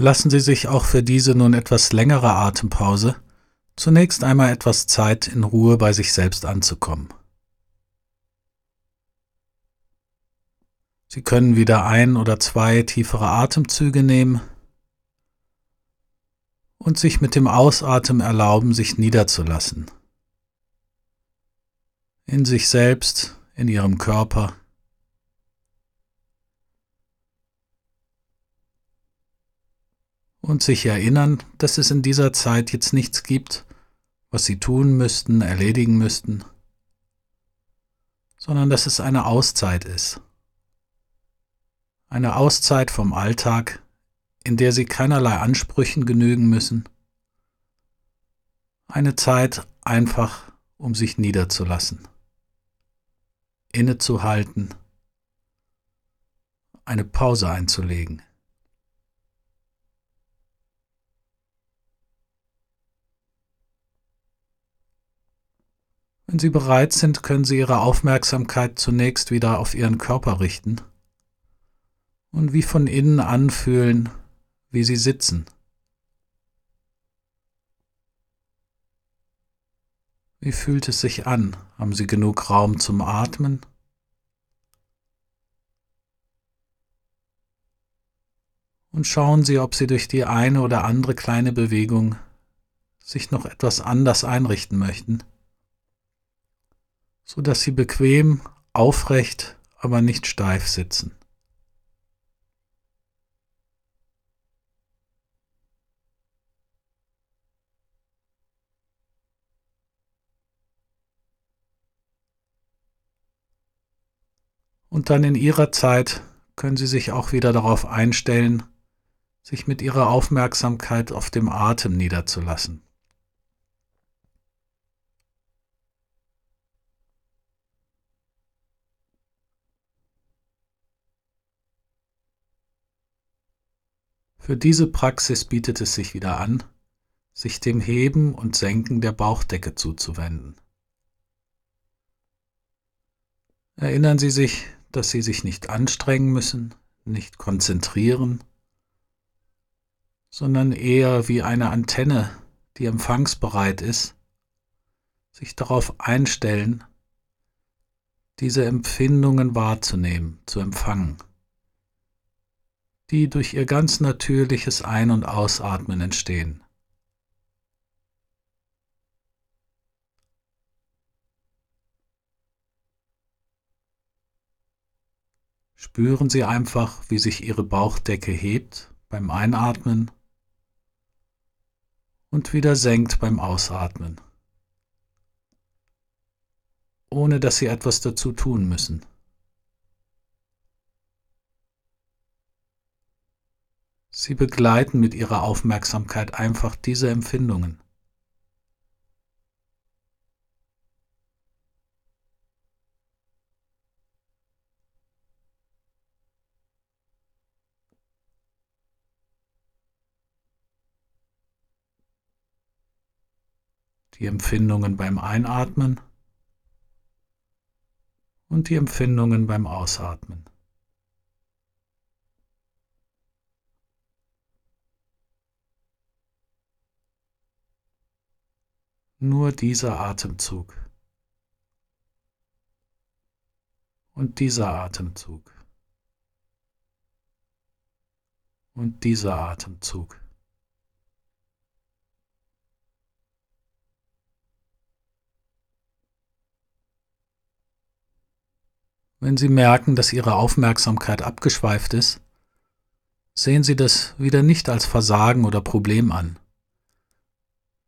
Lassen Sie sich auch für diese nun etwas längere Atempause zunächst einmal etwas Zeit in Ruhe bei sich selbst anzukommen. Sie können wieder ein oder zwei tiefere Atemzüge nehmen und sich mit dem Ausatmen erlauben, sich niederzulassen. In sich selbst, in Ihrem Körper. Und sich erinnern, dass es in dieser Zeit jetzt nichts gibt, was Sie tun müssten, erledigen müssten, sondern dass es eine Auszeit ist. Eine Auszeit vom Alltag, in der sie keinerlei Ansprüchen genügen müssen. Eine Zeit einfach, um sich niederzulassen, innezuhalten, eine Pause einzulegen. Wenn Sie bereit sind, können Sie Ihre Aufmerksamkeit zunächst wieder auf Ihren Körper richten und wie von innen anfühlen, wie sie sitzen. Wie fühlt es sich an? Haben Sie genug Raum zum Atmen? Und schauen Sie, ob Sie durch die eine oder andere kleine Bewegung sich noch etwas anders einrichten möchten, so dass Sie bequem, aufrecht, aber nicht steif sitzen. Und dann in Ihrer Zeit können Sie sich auch wieder darauf einstellen, sich mit Ihrer Aufmerksamkeit auf dem Atem niederzulassen. Für diese Praxis bietet es sich wieder an, sich dem Heben und Senken der Bauchdecke zuzuwenden. Erinnern Sie sich, dass sie sich nicht anstrengen müssen, nicht konzentrieren, sondern eher wie eine Antenne, die empfangsbereit ist, sich darauf einstellen, diese Empfindungen wahrzunehmen, zu empfangen, die durch ihr ganz natürliches Ein- und Ausatmen entstehen. Spüren Sie einfach, wie sich Ihre Bauchdecke hebt beim Einatmen und wieder senkt beim Ausatmen, ohne dass Sie etwas dazu tun müssen. Sie begleiten mit Ihrer Aufmerksamkeit einfach diese Empfindungen. die Empfindungen beim Einatmen und die Empfindungen beim Ausatmen. Nur dieser Atemzug und dieser Atemzug und dieser Atemzug. Wenn Sie merken, dass Ihre Aufmerksamkeit abgeschweift ist, sehen Sie das wieder nicht als Versagen oder Problem an.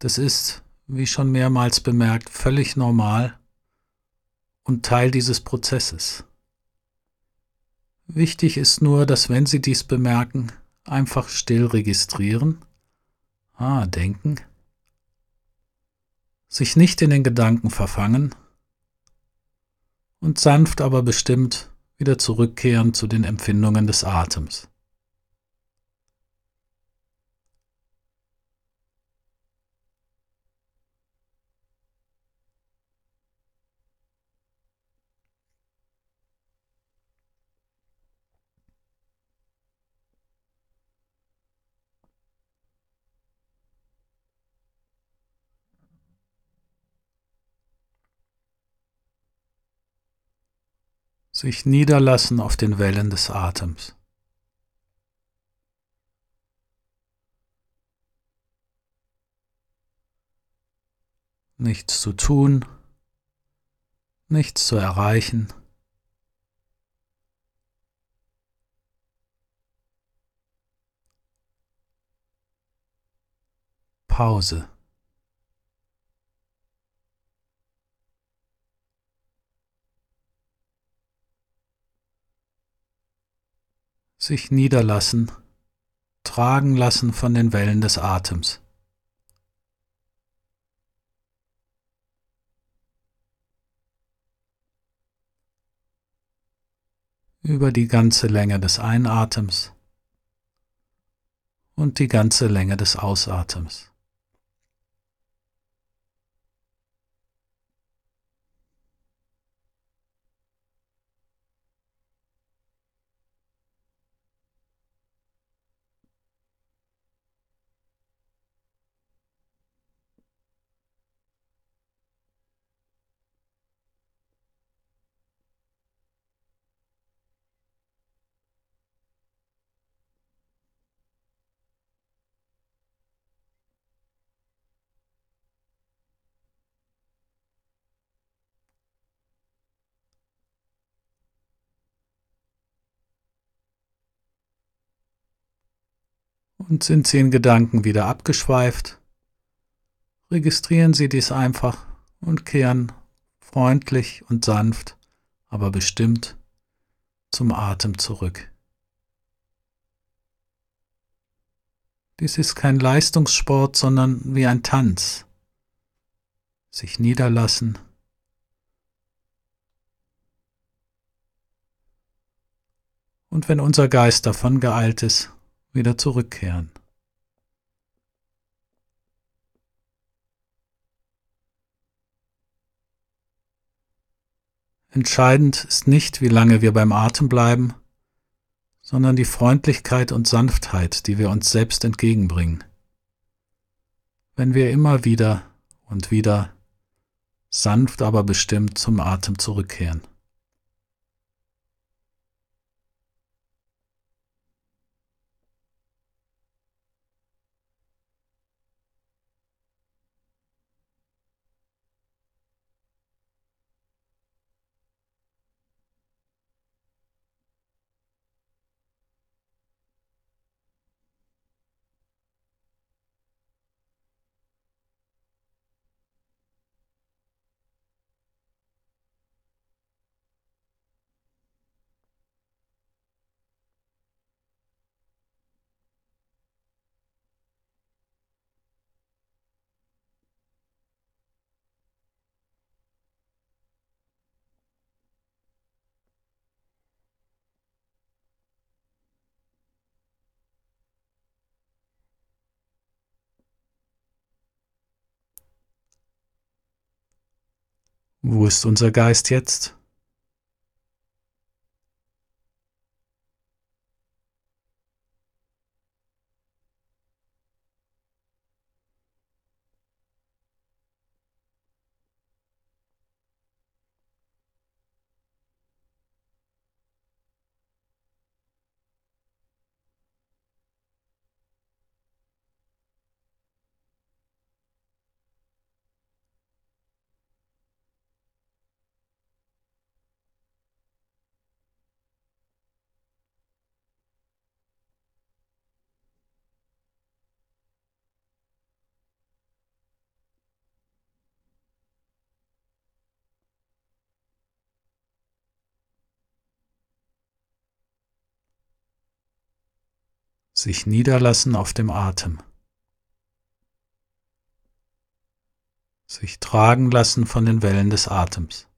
Das ist, wie schon mehrmals bemerkt, völlig normal und Teil dieses Prozesses. Wichtig ist nur, dass wenn Sie dies bemerken, einfach still registrieren, ah, denken, sich nicht in den Gedanken verfangen, und sanft aber bestimmt wieder zurückkehren zu den Empfindungen des Atems. Sich niederlassen auf den Wellen des Atems. Nichts zu tun, nichts zu erreichen. Pause. Sich niederlassen, tragen lassen von den Wellen des Atems. Über die ganze Länge des Einatems und die ganze Länge des Ausatems. Und sind Sie in Gedanken wieder abgeschweift, registrieren Sie dies einfach und kehren freundlich und sanft, aber bestimmt zum Atem zurück. Dies ist kein Leistungssport, sondern wie ein Tanz. Sich niederlassen. Und wenn unser Geist davon geeilt ist, wieder zurückkehren. Entscheidend ist nicht, wie lange wir beim Atem bleiben, sondern die Freundlichkeit und Sanftheit, die wir uns selbst entgegenbringen. Wenn wir immer wieder und wieder sanft aber bestimmt zum Atem zurückkehren. Wo ist unser Geist jetzt? Sich niederlassen auf dem Atem, sich tragen lassen von den Wellen des Atems.